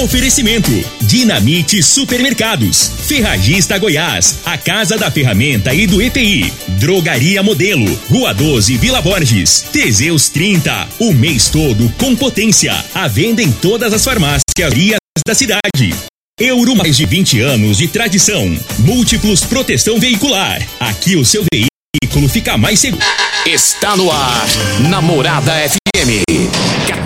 Oferecimento: Dinamite Supermercados, Ferragista Goiás, a Casa da Ferramenta e do EPI, Drogaria Modelo, Rua 12, Vila Borges, Teseus 30, o mês todo com potência. A venda em todas as farmácias da cidade. Euro mais de 20 anos de tradição. Múltiplos proteção veicular. Aqui o seu veículo fica mais seguro. Está no ar, Namorada FM.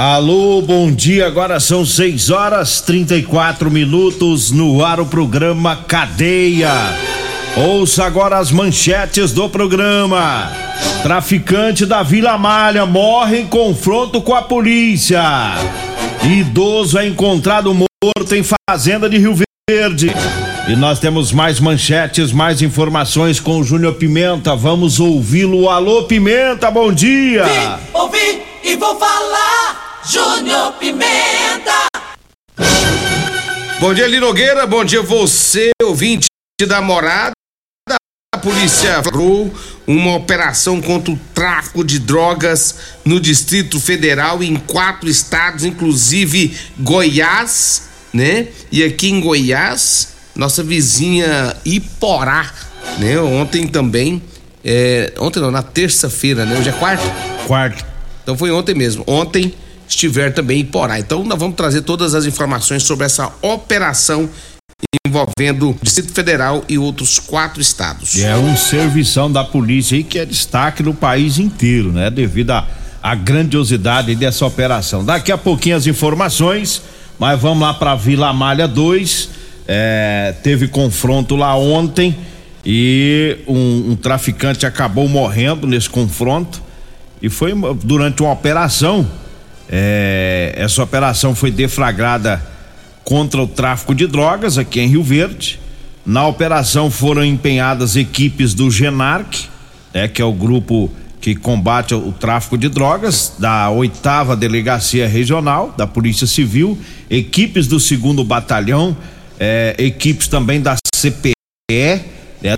Alô, bom dia. Agora são 6 horas 34 minutos no ar o programa Cadeia. Ouça agora as manchetes do programa. Traficante da Vila Malha morre em confronto com a polícia. Idoso é encontrado morto em fazenda de Rio Verde. E nós temos mais manchetes, mais informações com o Júnior Pimenta. Vamos ouvi-lo. Alô, Pimenta, bom dia. Vim, ouvi e vou falar. Júnior Pimenta. Bom dia, Linogueira. Bom dia, você, ouvinte da morada. A polícia flagrou uma operação contra o tráfico de drogas no Distrito Federal em quatro estados, inclusive Goiás, né? E aqui em Goiás, nossa vizinha Iporá, né? Ontem também, é, ontem não, na terça-feira, né? Hoje é quarta? Quarta. Então foi ontem mesmo. Ontem estiver também em Porá. Então nós vamos trazer todas as informações sobre essa operação envolvendo Distrito Federal e outros quatro estados. É um servição da polícia aí que é destaque no país inteiro, né? Devido à grandiosidade dessa operação. Daqui a pouquinho as informações, mas vamos lá para Vila Malha 2. É, teve confronto lá ontem e um, um traficante acabou morrendo nesse confronto e foi durante uma operação é, essa operação foi deflagrada contra o tráfico de drogas aqui em Rio Verde. Na operação foram empenhadas equipes do GENARC, é, que é o grupo que combate o tráfico de drogas, da oitava delegacia regional da Polícia Civil, equipes do segundo batalhão, é, equipes também da CPE, é,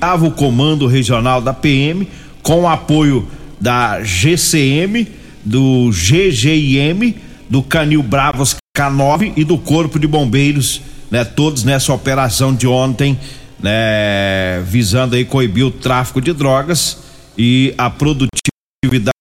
dava o comando regional da PM, com apoio da GCM do GGIM, do Canil Bravos K9 e do Corpo de Bombeiros, né? Todos nessa operação de ontem, né? Visando aí coibir o tráfico de drogas e a produtividade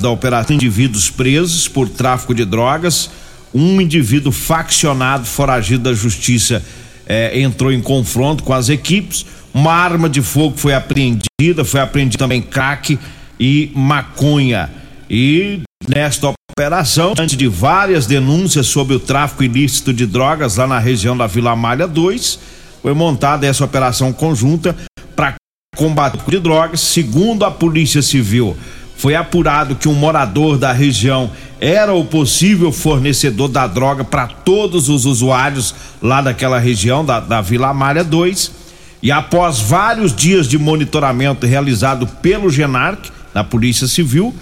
da operação indivíduos presos por tráfico de drogas, um indivíduo faccionado foragido da justiça eh, entrou em confronto com as equipes, uma arma de fogo foi apreendida, foi apreendido também crack e maconha. E nesta operação, diante de várias denúncias sobre o tráfico ilícito de drogas lá na região da Vila Malha 2, foi montada essa operação conjunta para combate de drogas. Segundo a Polícia Civil, foi apurado que um morador da região era o possível fornecedor da droga para todos os usuários lá daquela região da, da Vila Malha 2. E após vários dias de monitoramento realizado pelo GENARC, na Polícia Civil,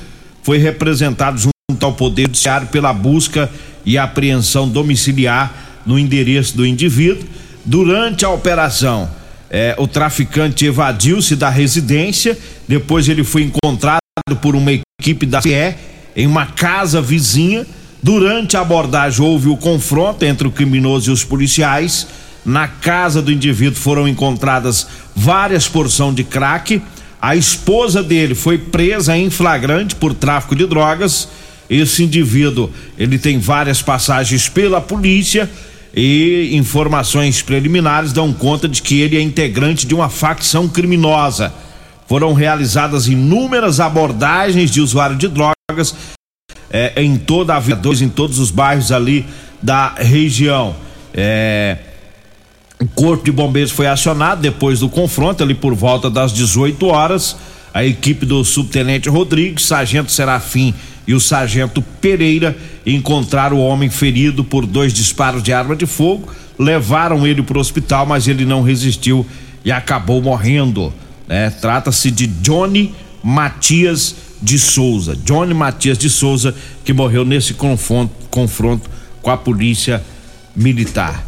foi representado junto ao Poder Judiciário pela busca e apreensão domiciliar no endereço do indivíduo. Durante a operação, eh, o traficante evadiu-se da residência, depois ele foi encontrado por uma equipe da CE em uma casa vizinha. Durante a abordagem, houve o confronto entre o criminoso e os policiais. Na casa do indivíduo foram encontradas várias porções de crack a esposa dele foi presa em flagrante por tráfico de drogas. Esse indivíduo, ele tem várias passagens pela polícia e informações preliminares dão conta de que ele é integrante de uma facção criminosa. Foram realizadas inúmeras abordagens de usuário de drogas é, em toda a Vila 2, em todos os bairros ali da região. É, o corpo de bombeiros foi acionado depois do confronto, ali por volta das 18 horas. A equipe do subtenente Rodrigues, sargento Serafim e o sargento Pereira encontraram o homem ferido por dois disparos de arma de fogo, levaram ele para o hospital, mas ele não resistiu e acabou morrendo. né? Trata-se de Johnny Matias de Souza. Johnny Matias de Souza, que morreu nesse confronto, confronto com a polícia militar.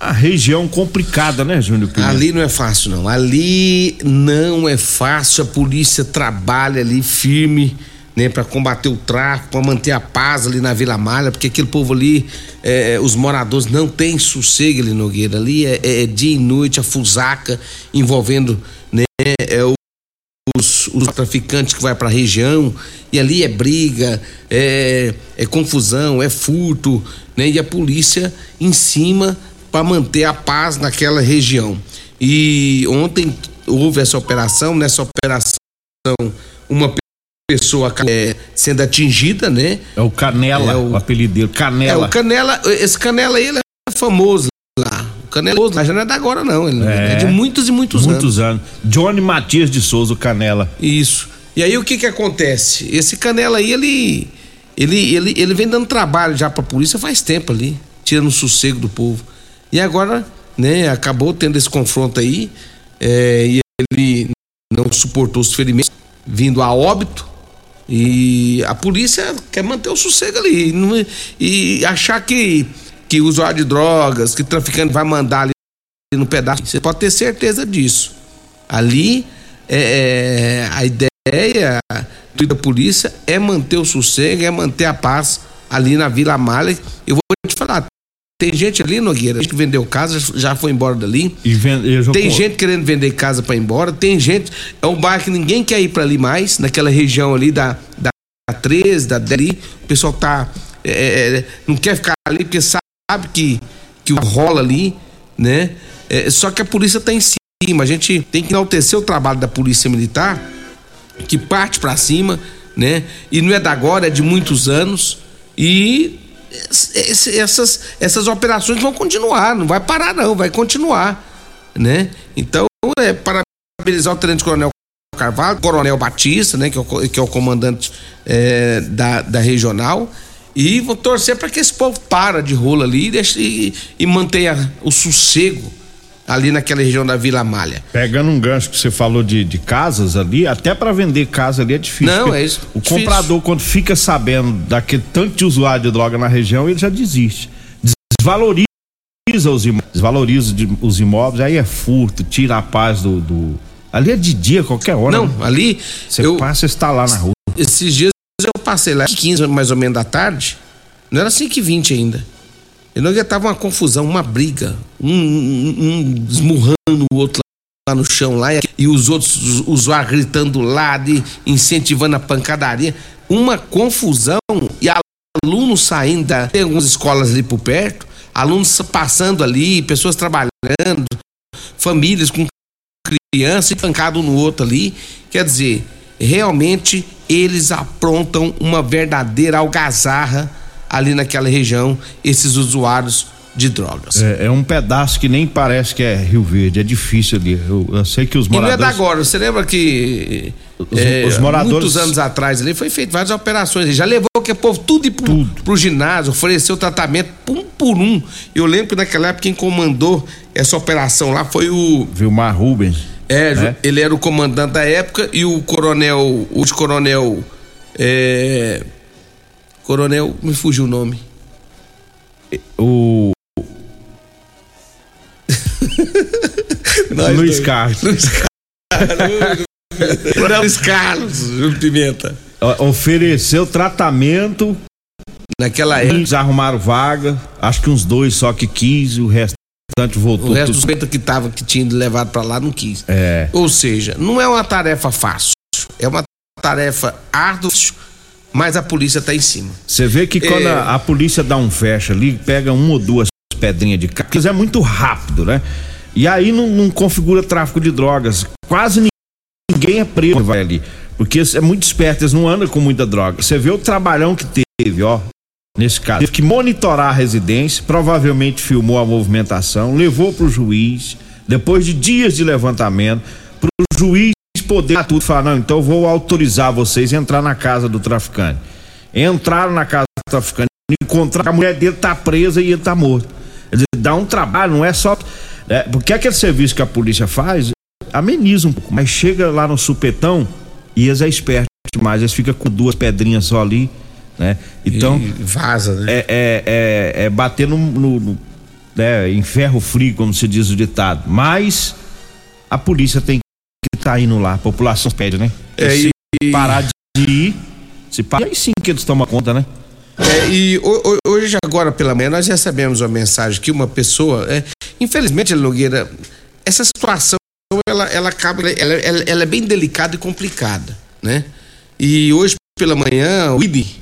A região complicada, né, Júnior? Ali não é fácil, não. Ali não é fácil. A polícia trabalha ali firme, né, para combater o tráfico, para manter a paz ali na Vila Malha, porque aquele povo ali, é, os moradores não têm sossego ali, Nogueira. Ali é, é dia e noite a fusaca envolvendo, né, é, o os, os traficantes que vai para a região e ali é briga, é, é confusão, é furto, né? E a polícia em cima para manter a paz naquela região. E ontem houve essa operação, nessa operação uma pessoa é, sendo atingida, né? É o Canela, É o- o apelido dele, Canela. É, o Canela, esse Canela aí, ele é famoso lá. O Canela mas já não é da agora não, ele é, É. de muitos e muitos, anos. Muitos anos. Johnny Matias de Souza, o Canela. Isso. E aí o que que acontece? Esse Canela aí, ele ele ele, ele vem dando trabalho já pra polícia faz tempo ali, tirando o sossego do povo. E agora, né, acabou tendo esse confronto aí, é, e ele não suportou os ferimentos, vindo a óbito. E a polícia quer manter o sossego ali. não- e achar que, que usuário de drogas, que traficante vai mandar ali no pedaço. Você pode ter certeza disso. Ali, é, é, a ideia da polícia é manter o sossego, é manter a paz ali na Vila Malha. Eu vou te falar, tem gente ali, Nogueira, que vendeu casa, já foi embora dali. Vende, Tem gente querendo vender casa para ir embora, tem gente. É um bairro que ninguém quer ir para ali mais, naquela região ali da, da 13, da 10 ali. O pessoal tá. é, é, não quer ficar ali porque sabe que, que rola ali, né? É, só que a polícia tá em cima. A gente tem que enaltecer o trabalho da polícia militar, que parte para cima, né? E não é da agora, é de muitos anos. E esse- essas, essas operações vão continuar, não vai parar não, vai continuar, né? Então, é parabenizar o Tenente Coronel Carvalho, Coronel Batista, né, que é o, que é o comandante é, da, da regional, e vou torcer para que esse povo para de rolo ali e, deixe, e, e mantenha o sossego ali naquela região da Vila Malha. Pegando um gancho que você falou de, de casas ali, até para vender casa ali é difícil. Não, é isso, O difícil. comprador, quando fica sabendo daquele tanto de usuário de droga na região, ele já desiste. Desvaloriza os imóveis, desvaloriza de- os imóveis, aí é furto, tira a paz do. do- Ali é de dia, qualquer hora. Não, né? ali Você eu, passa e está lá na rua. esses dias eu passei lá, 15 mais ou menos da tarde, não era 5 e 20 ainda. E não tava uma confusão, uma briga, um, um, um esmurrando o outro lá no chão lá, e os outros us- usuários gritando do lado e incentivando a pancadaria. Uma confusão e alunos saindo, da, tem algumas escolas ali por perto, alunos passando ali, pessoas trabalhando, famílias com criança pancado no outro ali. Quer dizer, realmente eles aprontam uma verdadeira algazarra ali naquela região, esses usuários de drogas. É, é um pedaço que nem parece que é Rio Verde, é difícil ali. Eu, eu sei que os E não é moradores. da agora, você lembra que Os- é, os moradores- muitos anos atrás ali foi feito várias operações, ele já levou que o povo tudo pro, Tudo. pro ginásio, ofereceu tratamento um por um. Eu lembro que naquela época quem comandou essa operação lá foi o Vilmar Rubens. É, né? ele era o comandante da época e o coronel, o coronel, é, coronel, me fugiu o nome. O Luiz. Carlos. Luiz Carlos. Luiz Carlos, Pimenta. ofereceu tratamento, Naquela época, eles arrumaram vaga, acho que uns dois só que quis, o restante voltou. o resto dos peitos que tava, que tinha levado pra lá, não quis. É. Ou seja, não é uma tarefa fácil, é uma tarefa árdua, mas a polícia tá em cima. Você vê que quando É. a, a polícia dá um fecha ali, pega uma ou duas pedrinhas de carro, é muito rápido, né? E aí não, não configura tráfico de drogas. Quase ninguém é preso vai ali. Porque é muito esperto, eles não andam com muita droga. Você vê o trabalhão que teve, ó. Nesse caso, teve que monitorar a residência, provavelmente filmou a movimentação, levou para o juiz, depois de dias de levantamento, para o juiz poder tudo falar, não, então eu vou autorizar vocês a entrar na casa do traficante. Entraram na casa do traficante, encontraram a mulher dele tá presa e ele tá morto. Quer dizer, dá um trabalho, não é só. É, porque aquele serviço que a polícia faz ameniza um pouco, mas chega lá no supetão e eles é esperto demais, eles ficam com duas pedrinhas só ali, né? Então. E vaza, né? É, é, é, é bater no, no, no né, em ferro frio, como se diz o ditado. Mas a polícia tem tá indo lá, a população pede, né? É, se e- parar de ir, se parar, aí sim que eles tomam conta, né? É, e ho- ho- hoje, agora pela manhã, nós recebemos uma mensagem que uma pessoa. É, infelizmente, Nogueira, essa situação ela, ela acaba. Ela, ela, ela é bem delicada e complicada, né? E hoje pela manhã, o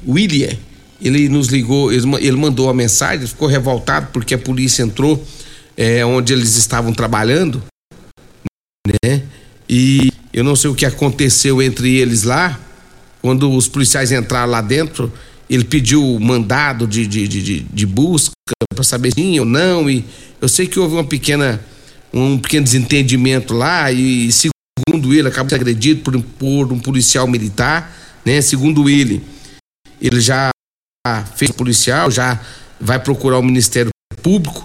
o William, ele nos ligou, ele, ma- ele mandou uma mensagem, ficou revoltado porque a polícia entrou é, onde eles estavam trabalhando, né? E eu não sei o que aconteceu entre eles lá, quando os policiais entraram lá dentro, ele pediu mandado de, de, de, de- busca para saber sim ou não. E eu sei que houve uma pequena, um pequeno desentendimento lá, e segundo ele, acabou sendo agredido por, um- por um policial militar, né? Segundo ele, ele já fez policial, já vai procurar o Ministério Público,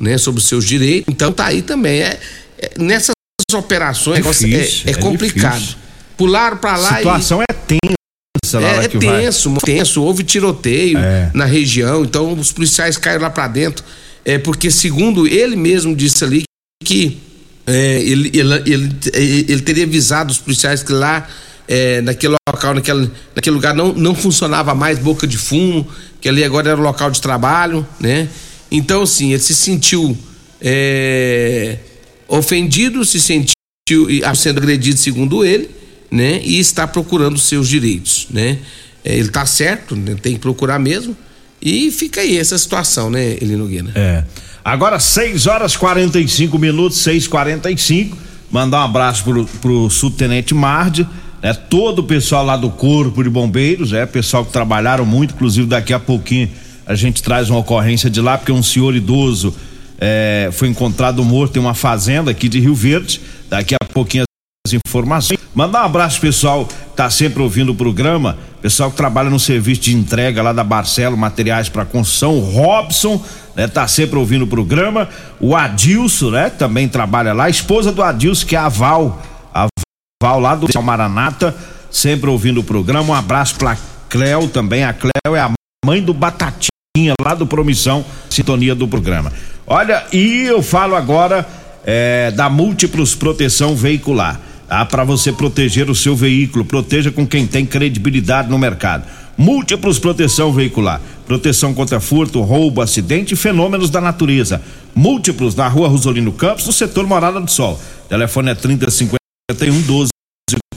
né, sobre os seus direitos. Então tá aí também. É, é- nessas operações Difícil, é, é é complicado. difícil. Pularam para A lá e situação é tensa lá, é, é que vai. tenso, tenso. Houve tiroteio É. na região, então os policiais caíram lá pra dentro. É porque, segundo ele mesmo disse ali, que é, ele, ele, ele, ele teria avisado os policiais que lá, é, naquele local, naquele, naquele lugar, não, não funcionava mais boca de fumo, que ali agora era o local de trabalho, né? Então, assim, ele se sentiu é, ofendido, se sentiu sendo agredido, segundo ele, né? E está procurando seus direitos, né? É, ele está certo, né? tem que procurar mesmo. E fica aí essa situação, né, Eli Nogueira? É. Agora 6 horas 45 minutos, 6:45. Mandar um abraço pro, pro subtenente Marde, né? Todo o pessoal lá do Corpo de Bombeiros, é, pessoal que trabalharam muito, inclusive daqui a pouquinho a gente traz uma ocorrência de lá, porque um senhor idoso é, foi encontrado morto em uma fazenda aqui de Rio Verde. Daqui a pouquinho as informações. Mandar um abraço pessoal tá sempre ouvindo o programa, pessoal que trabalha no serviço de entrega lá da Barcelo Materiais para Construção, Robson, né, tá sempre ouvindo o programa, o Adilson, né, também trabalha lá, a esposa do Adilson que é a Val, a Val lá do Maranata, sempre ouvindo o programa. Um abraço pra Cleo também, a Cleo é a mãe do Batatinha lá do Promissão, sintonia do programa. Olha, e eu falo agora é, da Múltiplos Proteção Veicular. Tá? Para você proteger o seu veículo, proteja com quem tem credibilidade no mercado. Múltiplos Proteção Veicular. Proteção contra furto, roubo, acidente e fenômenos da natureza. Múltiplos na rua Rosolino Campos, no setor Morada do Sol. Telefone é 3051 12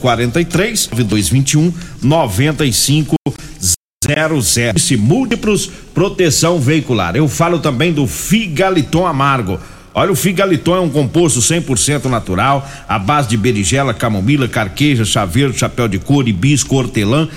43 9221 95 00. Esse múltiplos proteção veicular. Eu falo também do Figaliton Amargo. Olha, o Figaliton é um composto 100% natural, à base de berigela, camomila, carqueja, chaveiro, chapéu de couro, hibisco, hortelã,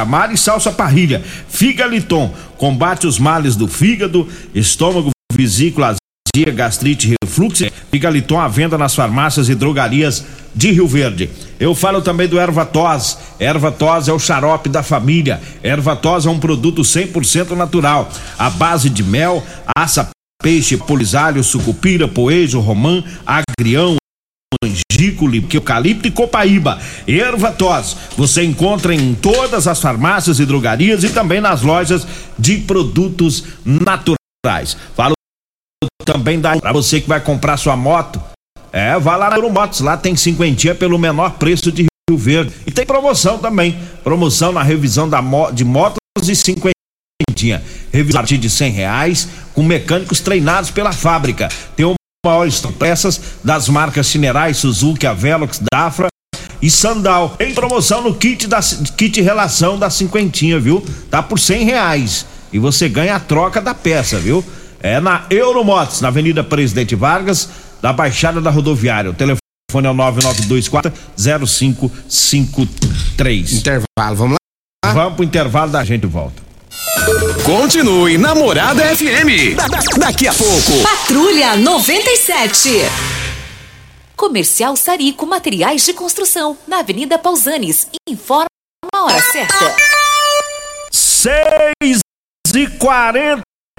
amara e salsa parrilha. Figaliton combate os males do fígado, estômago, vesícula, azia, gastrite, refluxo. Figaliton à venda nas farmácias e drogarias de Rio Verde. Eu falo também do Ervatos. Ervatos é o xarope da família. Ervatos é um produto 100% natural, à base de mel, aça, peixe, polisário, sucupira, poejo, romã, agrião, angícule, eucalipto e copaíba. Ervatos, você encontra em todas as farmácias e drogarias e também nas lojas de produtos naturais. Falo também dá para você que vai comprar sua moto. É, vá lá na Euromotos, lá tem cinquentinha pelo menor preço de Rio Verde. E tem promoção também, promoção na revisão da mo de motos e cinquentinha. Revisão a partir de cem reais, com mecânicos treinados pela fábrica. Tem uma maior peças das marcas Cinerais, Suzuki, Avelox, Dafra e Sandal. Tem promoção no kit da kit relação da cinquentinha, viu? Tá por cem reais. E você ganha a troca da peça, viu? É na Euromotos, na Avenida Presidente Vargas, da Baixada da Rodoviária. O telefone é o 9924 0553. Intervalo, vamos lá? Vamos pro intervalo da gente volta. Continue Namorada FM. Da- da- daqui a pouco. Patrulha 97. Comercial Sarico Materiais de Construção, na Avenida Pausanes. Informa a hora certa. 6 e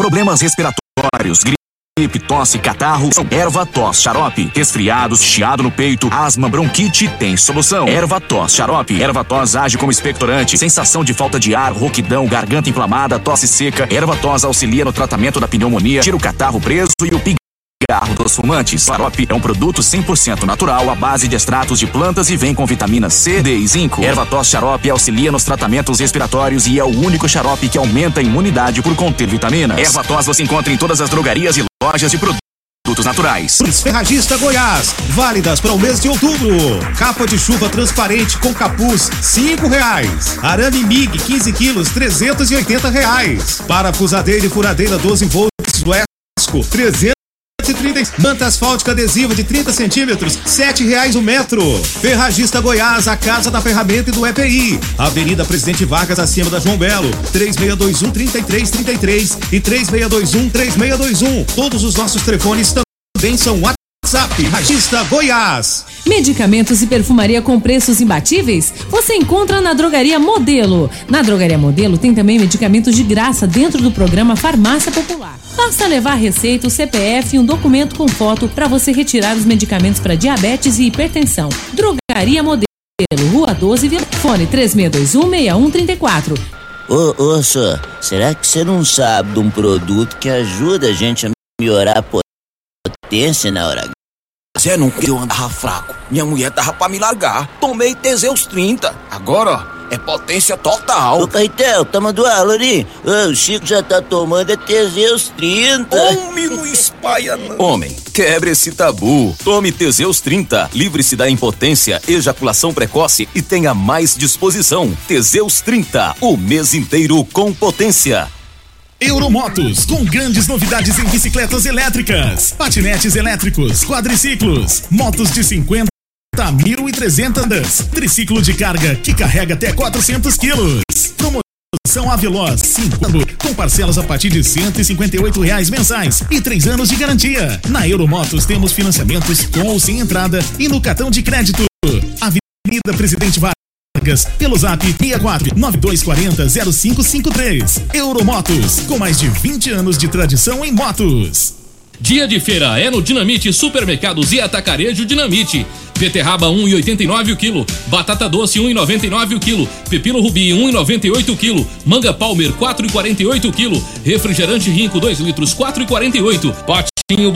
Problemas respiratórios, gripe, tosse, catarro, erva tos, xarope, resfriados, chiado no peito, asma, bronquite, tem solução. Erva tos, xarope, erva tos age como expectorante, sensação de falta de ar, rouquidão, garganta inflamada, tosse seca. Erva tos auxilia no tratamento da pneumonia, tira o catarro preso e o Cigarro dos fumantes. Farop é um produto 100% natural à base de extratos de plantas e vem com vitamina C, D e zinco. Erva tos xarope auxilia nos tratamentos respiratórios e é o único xarope que aumenta a imunidade por conter vitaminas. Erva tos você encontra em todas as drogarias e lojas de produtos produtos naturais. Ferragista Goiás, válidas para o mês de outubro. Capa de chuva transparente com capuz, cinco reais. Arame MIG, 15 quilos, 380 reais. Parafusadeira e furadeira 12 volts, Wesco, 300 itens, manta asfáltica adesiva de 30 centímetros, sete reais o metro. Ferragista Goiás, a casa da ferramenta e do EPI. Avenida Presidente Vargas, acima da João Belo, 3621 3333 e 3621 3621. Todos os nossos telefones também são WhatsApp. WhatsApp Ragista Goiás. Medicamentos e perfumaria com preços imbatíveis? Você encontra na Drogaria Modelo. Na Drogaria Modelo tem também medicamentos de graça dentro do programa Farmácia Popular. Basta levar receita, o CPF e um documento com foto para você retirar os medicamentos para diabetes e hipertensão. Drogaria Modelo, Rua 12, Vila- fone 36216134. Ô, ô, só, será que você não sabe de um produto que ajuda a gente a melhorar a potência na hora H? Zé não eu andava fraco. Minha mulher tava pra me largar. Tomei Teseus 30. Agora, ó, é potência total. Ô, Caetel, tá mandando aula ali? O Chico já tá tomando é Teseus 30. Homem, não espalha não. Homem, quebre esse tabu. Tome Teseus 30. Livre-se da impotência, ejaculação precoce e tenha mais disposição. Teseus 30. O mês inteiro com potência. Euromotos, com grandes novidades em bicicletas elétricas, patinetes elétricos, quadriciclos, motos de 50 a 1.300, triciclo de carga que carrega até 400 quilos. Promoção Aveloz 5 com parcelas a partir de 158 reais mensais e três anos de garantia. Na Euromotos temos financiamentos com ou sem entrada e no cartão de crédito. Avenida Presidente Vargas. Pelo zap 64 9240 0553. Euromotos, com mais de 20 anos de tradição em motos. Dia de feira é no Dinamite Supermercados e Atacarejo Dinamite. Beterraba 1,89 o quilo, batata doce 1,99 o quilo, pepino rubi 1,98 o quilo, manga palmer 4,48 o quilo, refrigerante rinco 2 litros 4,48, patinho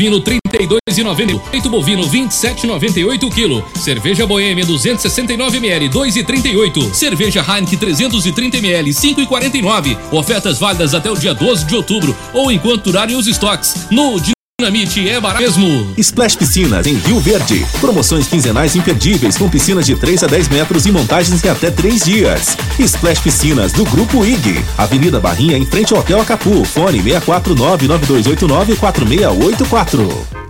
bovino 32,90, peito bovino 27,98 o quilo, cerveja boêmia 269 ml 2,38, cerveja Heineken 330 ml 5,49. Ofertas válidas até o dia 12 de outubro ou enquanto durarem os estoques. No Dinamite é barato mesmo. Splash Piscinas em Rio Verde. Promoções quinzenais imperdíveis com piscinas de 3 a 10 metros e montagens em até 3 dias. Splash Piscinas do Grupo IG. Avenida Barrinha em frente ao Hotel Acapu. Fone 64992894684.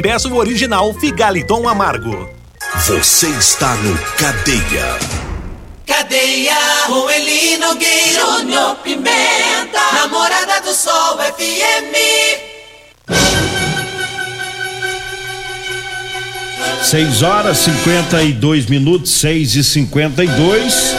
e peça o original Figaliton Amargo. Você está no Cadeia. Cadeia, Eli Nogueira, Júnior Pimenta, Namorada do Sol FM. 6 horas 52 minutos, 6 e 52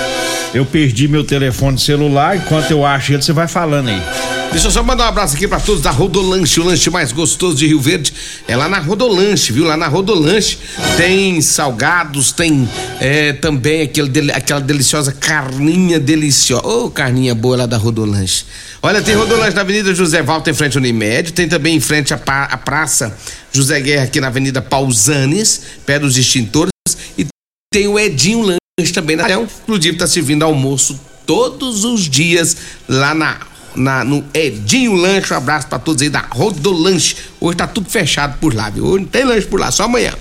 Eu perdi meu telefone celular, enquanto eu acho ele, você vai falando aí. Deixa eu só mandar um abraço aqui para todos da Rodolanche, o lanche mais gostoso de Rio Verde. É lá na Rodolanche, viu? Lá na Rodolanche tem salgados, tem é, também aquele, aquela deliciosa carninha deliciosa. Ô, oh, carninha boa lá da Rodolanche. Olha, tem Rodolanche na Avenida José Walter, em frente ao Unimed, tem também em frente à, à Praça José Guerra, aqui na Avenida Pausanes, perto dos extintores, e tem o Edinho Lanche também na Inclusive, tá servindo almoço todos os dias lá na na, no Edinho Lanche. Um abraço para todos aí da Rodolanche. Hoje tá tudo fechado por lá, viu? Hoje não tem lanche por lá, só amanhã.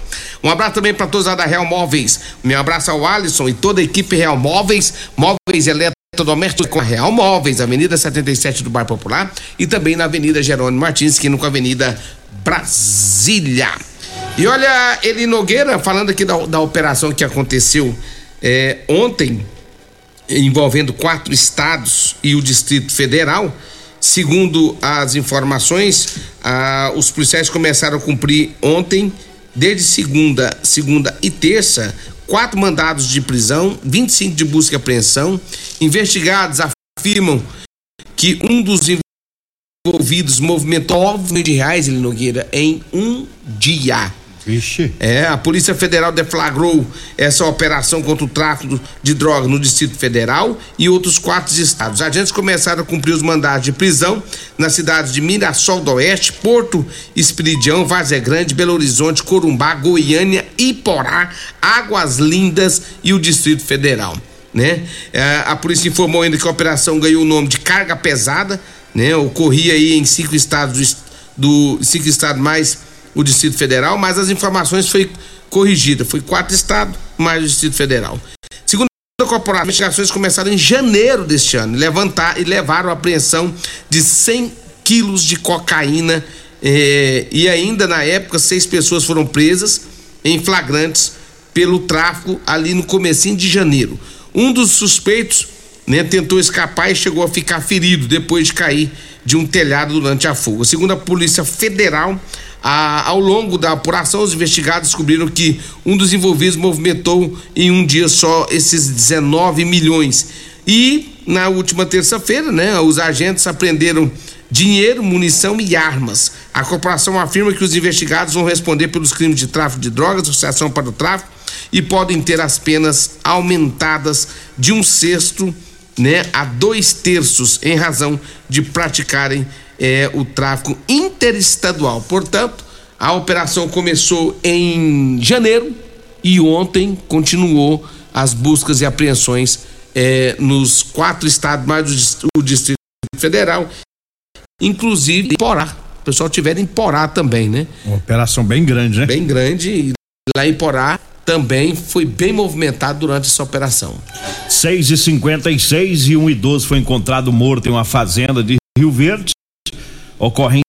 Um abraço também para todos lá da Real Móveis. Meu abraço ao Alisson e toda a equipe Real Móveis. Móveis eletrodomésticos com a Real Móveis, Avenida 77 do Bar Popular e também na Avenida Jerônimo Martins, que com a Avenida Brasília. E olha, ele Nogueira falando aqui da, da operação que aconteceu é, ontem envolvendo quatro estados e o Distrito Federal. Segundo as informações, ah, os policiais começaram a cumprir ontem, desde segunda, segunda e terça, quatro mandados de prisão, 25 de busca e apreensão. Investigados afirmam que um dos envolvidos movimentou 9 milhões de reais, ele Nogueira, em um dia. Vixe. É, a Polícia Federal deflagrou essa operação contra o tráfico de drogas no Distrito Federal e outros quatro estados. Os agentes começaram a cumprir os mandados de prisão nas cidades de Mirassol do Oeste, Porto, Espiridião, Vazé Grande, Belo Horizonte, Corumbá, Goiânia, Iporá, Águas Lindas e o Distrito Federal. Né? É, a polícia informou ainda que a operação ganhou o nome de carga pesada, né? Ocorria aí em cinco estados do, do cinco estados mais o Distrito Federal, mas as informações foi corrigida. Foi quatro estados mais o Distrito Federal. Segundo a corporação, as investigações começaram em janeiro deste ano levantar, e levaram a apreensão de 100 quilos de cocaína eh, e ainda na época seis pessoas foram presas em flagrantes pelo tráfico ali no comecinho de janeiro. Um dos suspeitos né, tentou escapar e chegou a ficar ferido depois de cair de um telhado durante a fuga. Segundo a Polícia Federal, a, ao longo da apuração, os investigados descobriram que um dos envolvidos movimentou em um dia só esses 19 milhões. E na última terça-feira, né, os agentes apreenderam dinheiro, munição e armas. A corporação afirma que os investigados vão responder pelos crimes de tráfico de drogas, associação para o tráfico e podem ter as penas aumentadas de um sexto né, a dois terços em razão de praticarem é, o tráfico interestadual. Portanto, a operação começou em janeiro e ontem continuou as buscas e apreensões é, nos quatro estados, mais o Distrito Federal, inclusive em Porá. O pessoal tiver em Porá também, né? Uma operação bem grande, né? Bem grande. E lá em Porá também foi bem movimentado durante essa operação. 6 e 56 e um idoso foi encontrado morto em uma fazenda de Rio Verde ocorrência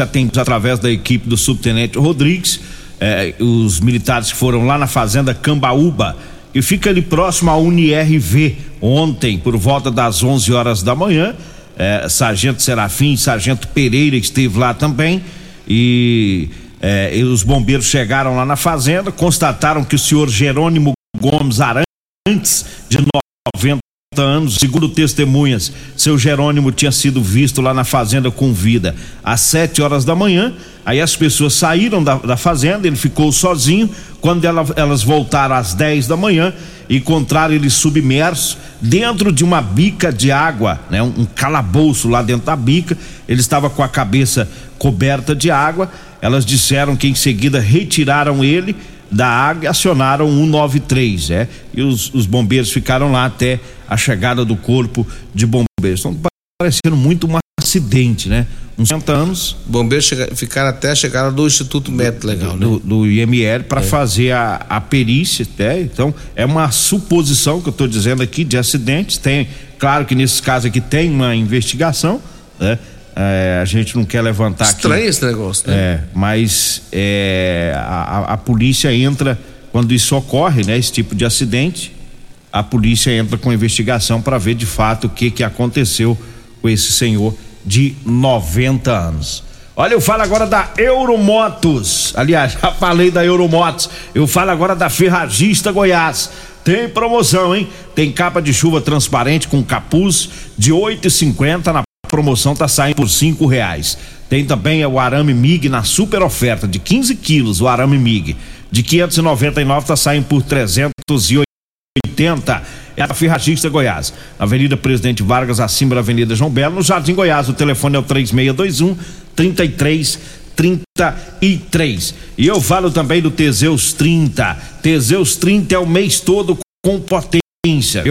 atendida através da equipe do subtenente Rodrigues, eh, os militares que foram lá na fazenda Cambaúba, que fica ali próximo à UniRV, ontem, por volta das 11 horas da manhã, eh, Sargento Serafim, Sargento Pereira esteve lá também e, eh, e os bombeiros chegaram lá na fazenda, constataram que o senhor Jerônimo Gomes Arantes, de 90 anos, segundo testemunhas, seu Jerônimo tinha sido visto lá na fazenda com vida às 7 horas da manhã. Aí as pessoas saíram da, da fazenda, ele ficou sozinho. Quando ela, elas voltaram às 10 da manhã, encontraram ele submerso dentro de uma bica de água, né? Um, um calabouço lá dentro da bica. Ele estava com a cabeça coberta de água. Elas disseram que em seguida retiraram ele da água acionaram 193, é? E os, os bombeiros ficaram lá até a chegada do corpo de bombeiros. Estão parecendo muito um acidente, né? Uns 60 anos. Bombeiros chega, ficaram até a chegada do Instituto Médico Legal, do, né? do IML para é. fazer a, a perícia, né? Então, é uma suposição que eu estou dizendo aqui de acidentes. Tem, claro que nesses casos aqui tem uma investigação, né? É, a gente não quer levantar Estranho aqui. esse negócio, né? É, mas é, a, a, polícia entra quando isso ocorre, né? Esse tipo de acidente, a polícia entra com investigação para ver de fato o que que aconteceu com esse senhor de 90 anos. Olha, eu falo agora da Euromotos. Aliás, já falei da Euromotos. Eu falo agora da Ferragista Goiás. tem promoção, hein? Tem capa de chuva transparente com capuz de 8,50 na promoção tá saindo por cinco reais. Tem também o arame MIG na super oferta de 15 quilos, o arame MIG de 599 tá saindo por 380. É a Ferragista Goiás, Avenida Presidente Vargas, acima da Avenida João Belo, no Jardim Goiás. O telefone é o 3621 3333. E eu falo também do Teseus 30. Teseus 30 é o mês todo com potência.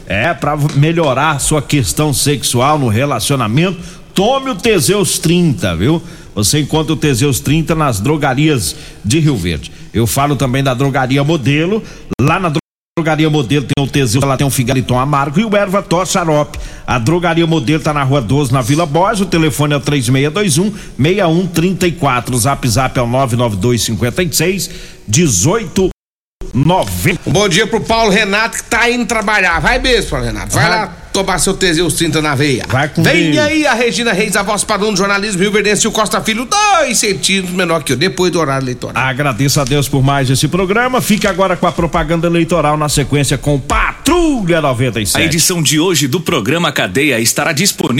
É para melhorar sua questão sexual no relacionamento. Tome o Teseus 30, viu? Você encontra o Teseus 30 nas drogarias de Rio Verde. Eu falo também da drogaria Modelo. Lá na drogaria Modelo tem o Teseus, ela tem o Figaliton Amargo e o Erva Tó. A drogaria Modelo tá na rua 12, na Vila Borges. O telefone é o 3621 6134. O zap zap é o 992 56 18 90. Bom dia pro Paulo Renato que tá indo trabalhar. Vai mesmo, Paulo Renato. Vai, lá tomar seu Teseus 30 na veia. Vai com Vem Deus. aí a Regina Reis, a voz padrão do jornalismo Rio Verdense e o Costa Filho, dois centímetros menor que eu, depois do horário eleitoral. Agradeço a Deus por mais esse programa. Fique agora com a propaganda eleitoral na sequência com Patrulha 97. A edição de hoje do programa Cadeia estará disponível